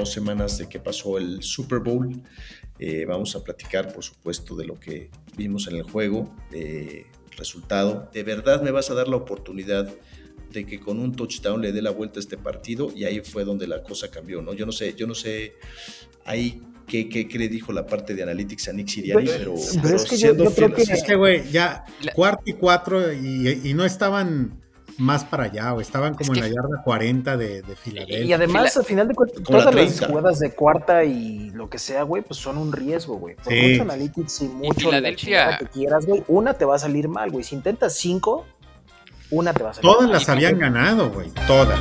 dos semanas de que pasó el Super Bowl. Eh, vamos a platicar, por supuesto, de lo que vimos en el juego, eh, resultado. ¿De verdad me vas a dar la oportunidad de que con un touchdown le dé la vuelta a este partido? Y ahí fue donde la cosa cambió, ¿no? Yo no sé, yo no sé ahí qué, qué, qué le dijo la parte de Analytics a Nick Siriani, pero, pero, es que yo, yo creo que... Es que, güey, ya cuarto y cuatro y, y no estaban más para allá, o estaban como en la yarda 40 de, de Filadelfia. Y además, al final de cuentas, todas las jugadas de cuarta y lo que sea, güey, pues son un riesgo, güey. Por mucho analytics y mucho la que quieras, güey, una te va a salir mal, güey. Si intentas cinco, una te va a salir Todas las habían ganado, güey, todas.